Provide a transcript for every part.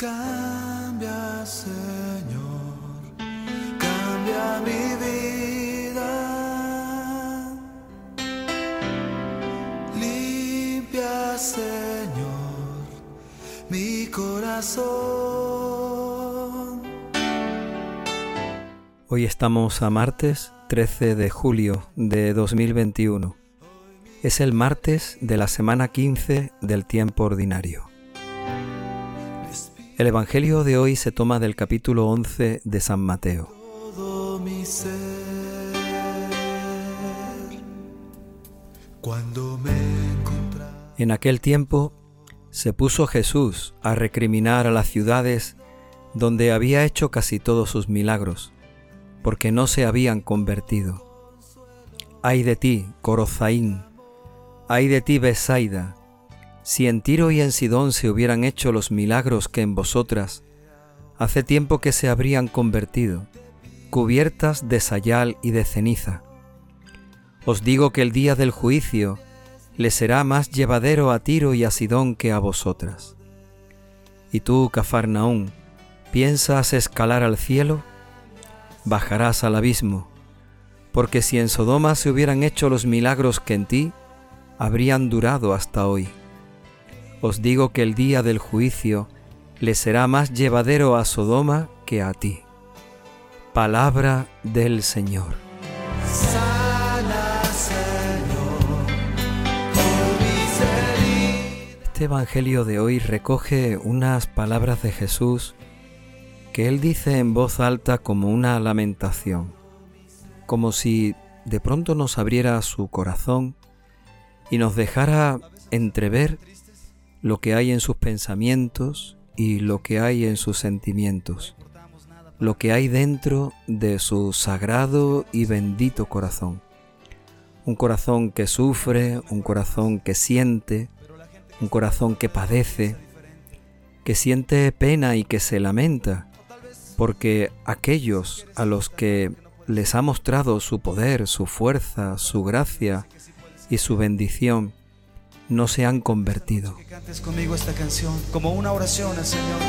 Cambia, Señor, cambia mi vida. Limpia, Señor, mi corazón. Hoy estamos a martes 13 de julio de 2021. Es el martes de la semana 15 del tiempo ordinario. El Evangelio de hoy se toma del capítulo 11 de San Mateo. En aquel tiempo se puso Jesús a recriminar a las ciudades donde había hecho casi todos sus milagros, porque no se habían convertido. Ay de ti, Corozaín, ay de ti, Besaida, si en Tiro y en Sidón se hubieran hecho los milagros que en vosotras, hace tiempo que se habrían convertido, cubiertas de sayal y de ceniza. Os digo que el día del juicio le será más llevadero a Tiro y a Sidón que a vosotras. Y tú, Cafarnaún, ¿piensas escalar al cielo? Bajarás al abismo, porque si en Sodoma se hubieran hecho los milagros que en ti, habrían durado hasta hoy. Os digo que el día del juicio le será más llevadero a Sodoma que a ti. Palabra del Señor. Este Evangelio de hoy recoge unas palabras de Jesús que él dice en voz alta como una lamentación, como si de pronto nos abriera su corazón y nos dejara entrever lo que hay en sus pensamientos y lo que hay en sus sentimientos, lo que hay dentro de su sagrado y bendito corazón. Un corazón que sufre, un corazón que siente, un corazón que padece, que siente pena y que se lamenta, porque aquellos a los que les ha mostrado su poder, su fuerza, su gracia y su bendición, no se han convertido. Que cantes conmigo esta canción como una oración al Señor.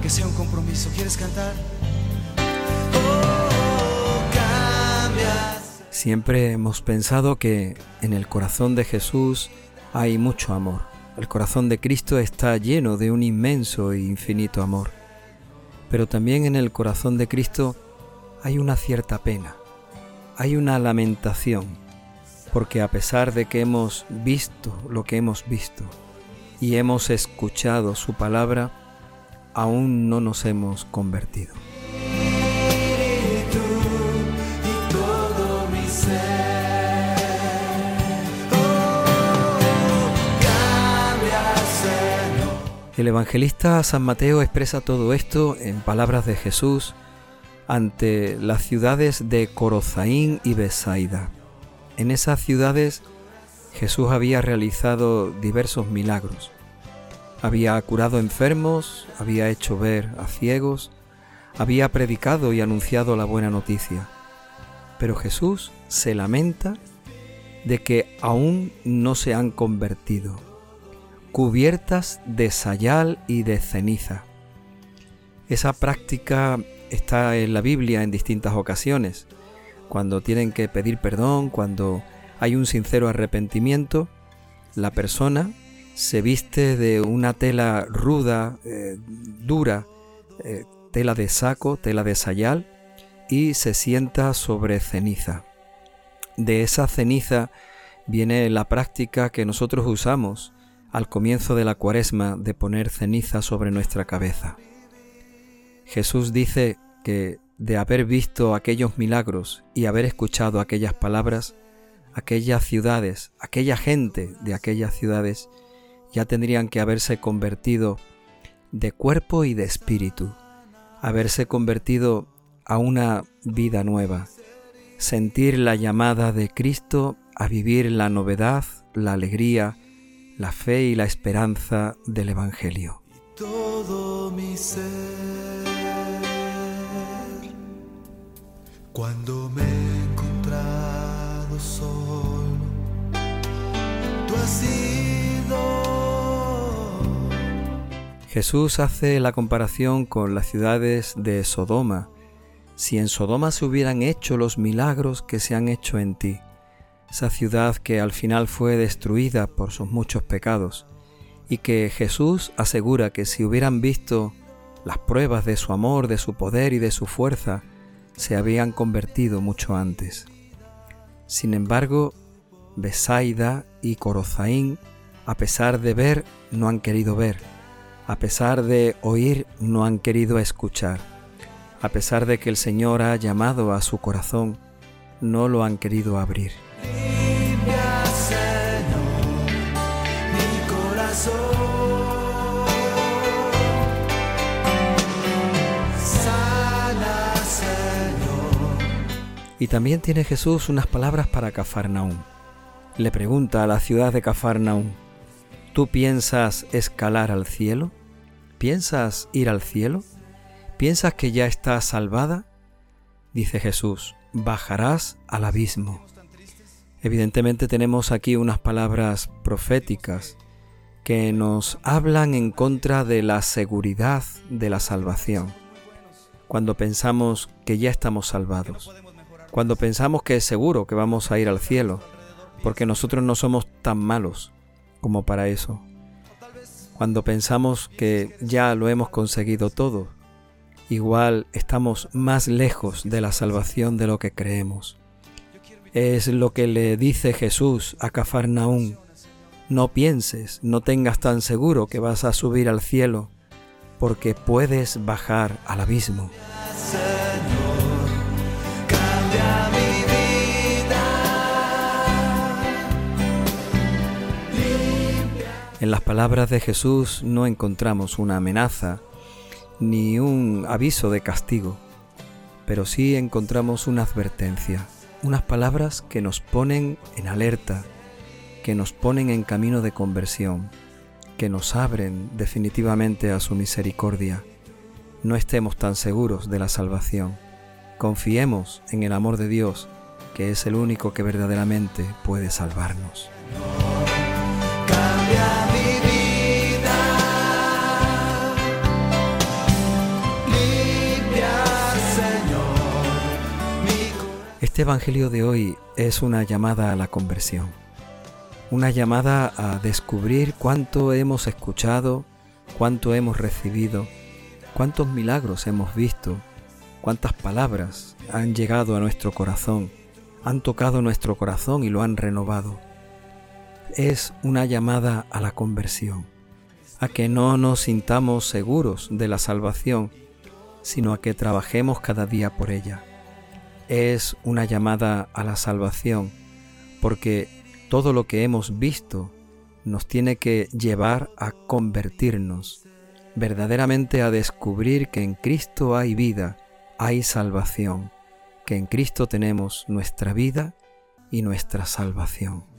Que sea un compromiso. ¿Quieres cantar? Oh. Siempre hemos pensado que en el corazón de Jesús hay mucho amor. El corazón de Cristo está lleno de un inmenso e infinito amor. Pero también en el corazón de Cristo hay una cierta pena, hay una lamentación, porque a pesar de que hemos visto lo que hemos visto y hemos escuchado su palabra, aún no nos hemos convertido. El evangelista San Mateo expresa todo esto en palabras de Jesús ante las ciudades de Corozaín y Besaida. En esas ciudades Jesús había realizado diversos milagros. Había curado enfermos, había hecho ver a ciegos, había predicado y anunciado la buena noticia. Pero Jesús se lamenta de que aún no se han convertido, cubiertas de sayal y de ceniza. Esa práctica está en la Biblia en distintas ocasiones, cuando tienen que pedir perdón, cuando hay un sincero arrepentimiento, la persona se viste de una tela ruda, eh, dura, eh, tela de saco, tela de sayal, y se sienta sobre ceniza. De esa ceniza viene la práctica que nosotros usamos al comienzo de la cuaresma de poner ceniza sobre nuestra cabeza. Jesús dice que de haber visto aquellos milagros y haber escuchado aquellas palabras, aquellas ciudades, aquella gente de aquellas ciudades ya tendrían que haberse convertido de cuerpo y de espíritu, haberse convertido a una vida nueva, sentir la llamada de Cristo a vivir la novedad, la alegría, la fe y la esperanza del Evangelio. Cuando me he encontrado solo, sido Jesús hace la comparación con las ciudades de Sodoma. Si en Sodoma se hubieran hecho los milagros que se han hecho en ti, esa ciudad que al final fue destruida por sus muchos pecados, y que Jesús asegura que si hubieran visto las pruebas de su amor, de su poder y de su fuerza, se habían convertido mucho antes. Sin embargo, Besaida y Corozaín, a pesar de ver, no han querido ver a pesar de oír, no han querido escuchar. A pesar de que el Señor ha llamado a su corazón, no lo han querido abrir. Y también tiene Jesús unas palabras para Cafarnaúm. Le pregunta a la ciudad de Cafarnaúm, ¿tú piensas escalar al cielo? ¿Piensas ir al cielo? ¿Piensas que ya estás salvada? Dice Jesús, bajarás al abismo. Evidentemente tenemos aquí unas palabras proféticas que nos hablan en contra de la seguridad de la salvación. Cuando pensamos que ya estamos salvados, cuando pensamos que es seguro que vamos a ir al cielo, porque nosotros no somos tan malos como para eso cuando pensamos que ya lo hemos conseguido todo, igual estamos más lejos de la salvación de lo que creemos. Es lo que le dice Jesús a Cafarnaún. No pienses, no tengas tan seguro que vas a subir al cielo, porque puedes bajar al abismo. En las palabras de Jesús no encontramos una amenaza ni un aviso de castigo, pero sí encontramos una advertencia, unas palabras que nos ponen en alerta, que nos ponen en camino de conversión, que nos abren definitivamente a su misericordia. No estemos tan seguros de la salvación. Confiemos en el amor de Dios, que es el único que verdaderamente puede salvarnos. Este Evangelio de hoy es una llamada a la conversión, una llamada a descubrir cuánto hemos escuchado, cuánto hemos recibido, cuántos milagros hemos visto, cuántas palabras han llegado a nuestro corazón, han tocado nuestro corazón y lo han renovado. Es una llamada a la conversión, a que no nos sintamos seguros de la salvación, sino a que trabajemos cada día por ella es una llamada a la salvación, porque todo lo que hemos visto nos tiene que llevar a convertirnos, verdaderamente a descubrir que en Cristo hay vida, hay salvación, que en Cristo tenemos nuestra vida y nuestra salvación.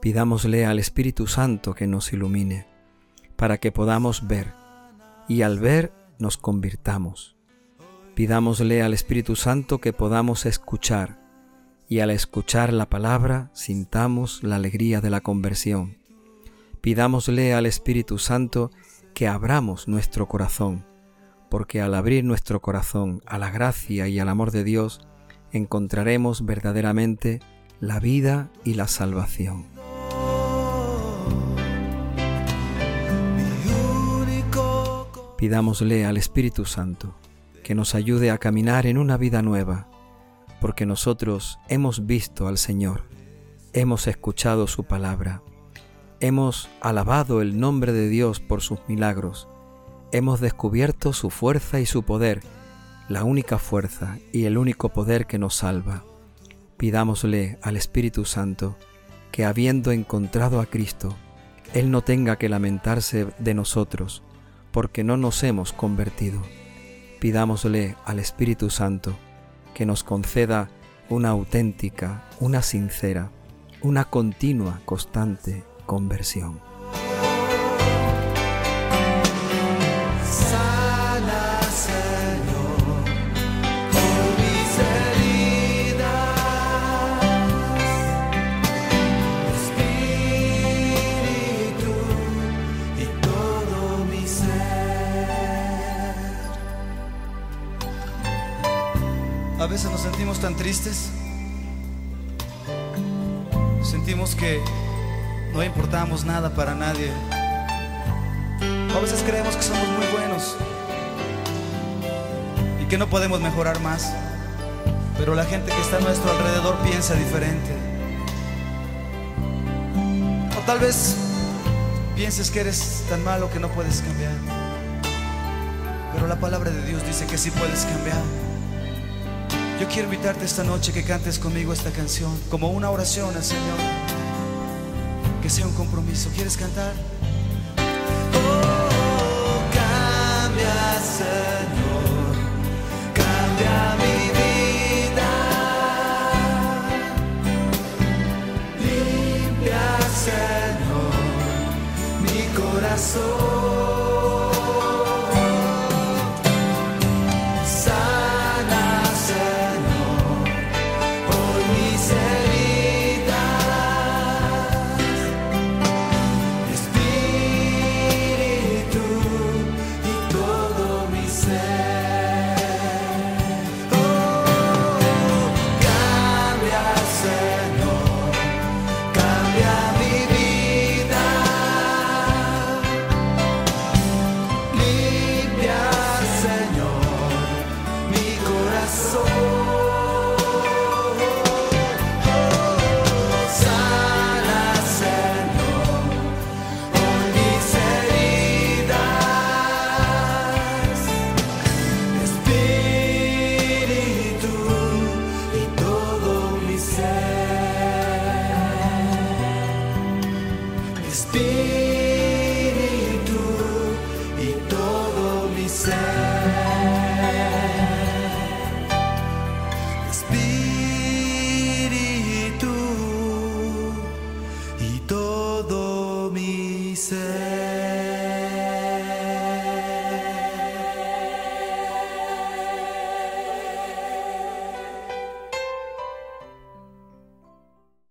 Pidámosle al Espíritu Santo que nos ilumine, para que podamos ver, y al ver nos convirtamos. Pidámosle al Espíritu Santo que podamos escuchar, y al escuchar la palabra sintamos la alegría de la conversión. Pidámosle al Espíritu Santo que abramos nuestro corazón, porque al abrir nuestro corazón a la gracia y al amor de Dios, encontraremos verdaderamente la vida y la salvación. Pidámosle al Espíritu Santo que nos ayude a caminar en una vida nueva, porque nosotros hemos visto al Señor, hemos escuchado su palabra, hemos alabado el nombre de Dios por sus milagros, hemos descubierto su fuerza y su poder, la única fuerza y el único poder que nos salva pidámosle al Espíritu Santo que habiendo encontrado a Cristo, Él no tenga que lamentarse de nosotros, porque no nos hemos convertido. Pidámosle al Espíritu Santo que nos conceda una auténtica, una sincera, una continua, constante conversión. A veces nos sentimos tan tristes. Sentimos que no importamos nada para nadie. A veces creemos que somos muy buenos y que no podemos mejorar más. Pero la gente que está a nuestro alrededor piensa diferente. O tal vez pienses que eres tan malo que no puedes cambiar. Pero la palabra de Dios dice que sí puedes cambiar. Yo quiero invitarte esta noche que cantes conmigo esta canción como una oración al Señor. Que sea un compromiso. ¿Quieres cantar? Oh, cambia, Señor. Cambia mi vida. Limpia, Señor, mi corazón. Mi